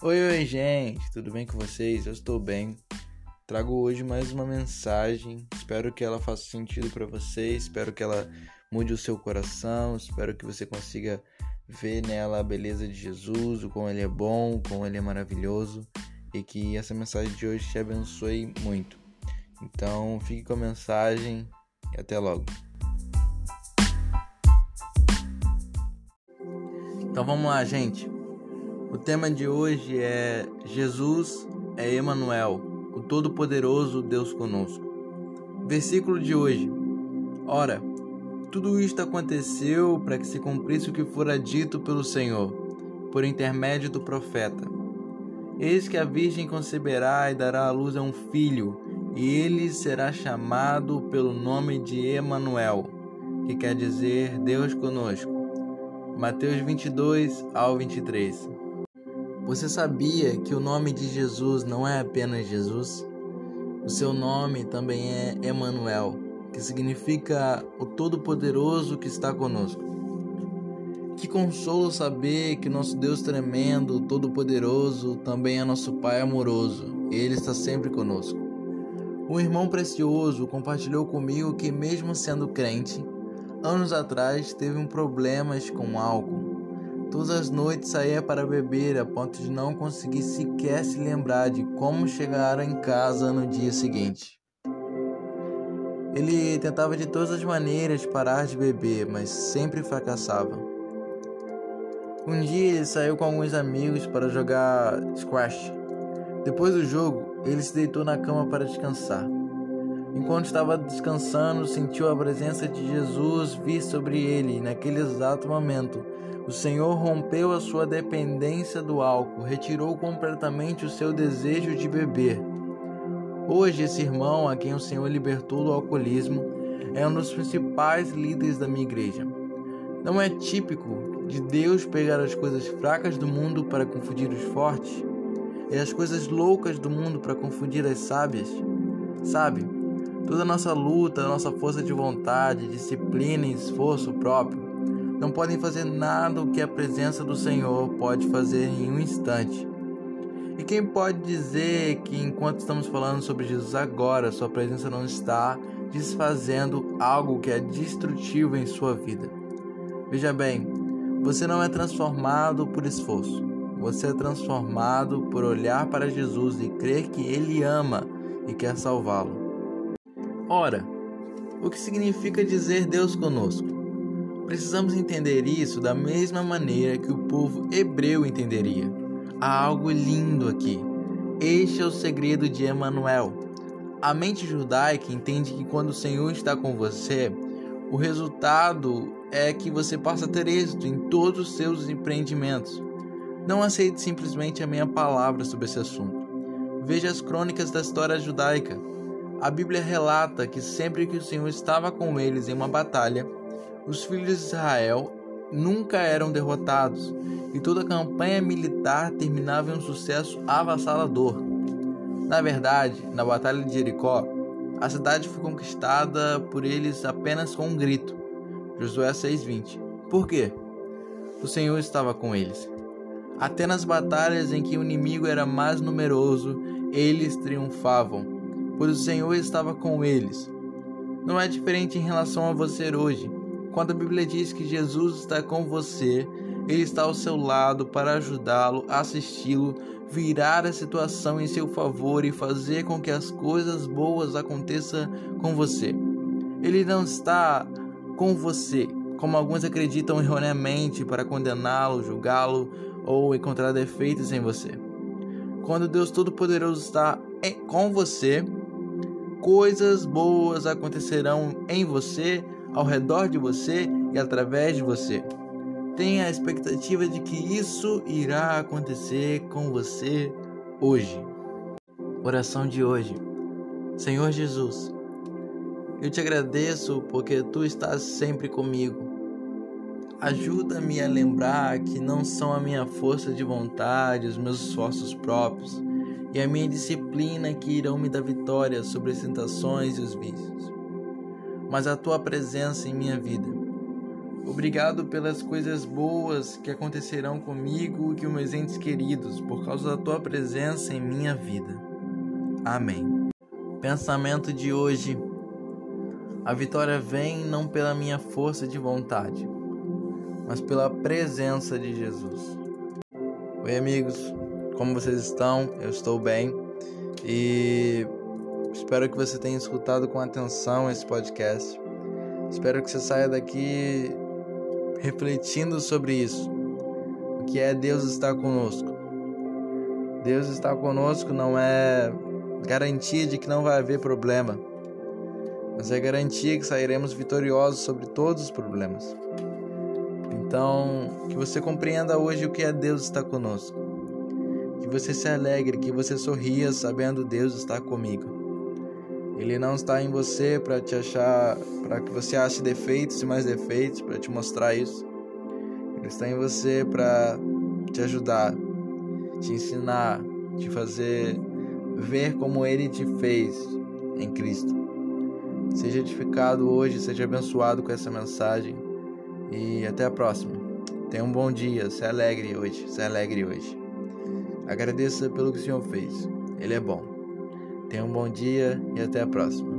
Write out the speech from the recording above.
Oi, oi, gente, tudo bem com vocês? Eu estou bem. Trago hoje mais uma mensagem. Espero que ela faça sentido para você, espero que ela mude o seu coração, espero que você consiga ver nela a beleza de Jesus, o quão ele é bom, o quão ele é maravilhoso e que essa mensagem de hoje te abençoe muito. Então, fique com a mensagem e até logo. Então vamos lá, gente. O tema de hoje é Jesus é Emanuel, o todo-poderoso Deus conosco. Versículo de hoje. Ora, tudo isto aconteceu para que se cumprisse o que fora dito pelo Senhor, por intermédio do profeta. Eis que a virgem conceberá e dará à luz a um filho, e ele será chamado pelo nome de Emanuel, que quer dizer Deus conosco. Mateus 22 ao 23. Você sabia que o nome de Jesus não é apenas Jesus? O seu nome também é Emanuel, que significa o Todo-Poderoso que está conosco. Que consolo saber que nosso Deus tremendo, todo-poderoso, também é nosso Pai amoroso. Ele está sempre conosco. Um irmão precioso compartilhou comigo que, mesmo sendo crente, anos atrás teve um problemas com álcool Todas as noites saía para beber a ponto de não conseguir sequer se lembrar de como chegar em casa no dia seguinte. Ele tentava de todas as maneiras parar de beber, mas sempre fracassava. Um dia ele saiu com alguns amigos para jogar squash. Depois do jogo, ele se deitou na cama para descansar. Enquanto estava descansando, sentiu a presença de Jesus vir sobre ele naquele exato momento o Senhor rompeu a sua dependência do álcool, retirou completamente o seu desejo de beber. Hoje, esse irmão, a quem o Senhor libertou do alcoolismo, é um dos principais líderes da minha igreja. Não é típico de Deus pegar as coisas fracas do mundo para confundir os fortes e as coisas loucas do mundo para confundir as sábias? Sabe, toda a nossa luta, a nossa força de vontade, disciplina e esforço próprio não podem fazer nada o que a presença do Senhor pode fazer em um instante. E quem pode dizer que enquanto estamos falando sobre Jesus agora, sua presença não está desfazendo algo que é destrutivo em sua vida? Veja bem, você não é transformado por esforço. Você é transformado por olhar para Jesus e crer que Ele ama e quer salvá-lo. Ora, o que significa dizer Deus conosco? Precisamos entender isso da mesma maneira que o povo hebreu entenderia. Há algo lindo aqui. Este é o segredo de Emanuel. A mente judaica entende que quando o Senhor está com você, o resultado é que você possa ter êxito em todos os seus empreendimentos. Não aceite simplesmente a minha palavra sobre esse assunto. Veja as crônicas da história judaica. A Bíblia relata que sempre que o Senhor estava com eles em uma batalha, os filhos de Israel nunca eram derrotados e toda a campanha militar terminava em um sucesso avassalador. Na verdade, na Batalha de Jericó, a cidade foi conquistada por eles apenas com um grito. Josué 6:20. Por quê? O Senhor estava com eles. Até nas batalhas em que o inimigo era mais numeroso, eles triunfavam, pois o Senhor estava com eles. Não é diferente em relação a você hoje. Quando a Bíblia diz que Jesus está com você, ele está ao seu lado para ajudá-lo, assisti-lo, virar a situação em seu favor e fazer com que as coisas boas aconteçam com você. Ele não está com você, como alguns acreditam erroneamente, para condená-lo, julgá-lo ou encontrar defeitos em você. Quando Deus Todo-Poderoso está com você, coisas boas acontecerão em você ao redor de você e através de você. Tenha a expectativa de que isso irá acontecer com você hoje. Oração de hoje. Senhor Jesus, eu te agradeço porque tu estás sempre comigo. Ajuda-me a lembrar que não são a minha força de vontade, os meus esforços próprios e a minha disciplina que irão me dar vitória sobre as tentações e os vícios mas a tua presença em minha vida. Obrigado pelas coisas boas que acontecerão comigo e com meus entes queridos, por causa da tua presença em minha vida. Amém. Pensamento de hoje: A vitória vem não pela minha força de vontade, mas pela presença de Jesus. Oi, amigos, como vocês estão? Eu estou bem e espero que você tenha escutado com atenção esse podcast. Espero que você saia daqui refletindo sobre isso. O que é Deus estar conosco? Deus estar conosco não é garantia de que não vai haver problema, mas é garantia que sairemos vitoriosos sobre todos os problemas. Então, que você compreenda hoje o que é Deus estar conosco. Que você se alegre, que você sorria sabendo Deus está comigo. Ele não está em você para te achar, para que você ache defeitos e mais defeitos, para te mostrar isso. Ele está em você para te ajudar, te ensinar, te fazer ver como ele te fez em Cristo. Seja edificado hoje, seja abençoado com essa mensagem e até a próxima. Tenha um bom dia, se alegre hoje, se alegre hoje. Agradeça pelo que o Senhor fez, Ele é bom. Tenha um bom dia e até a próxima.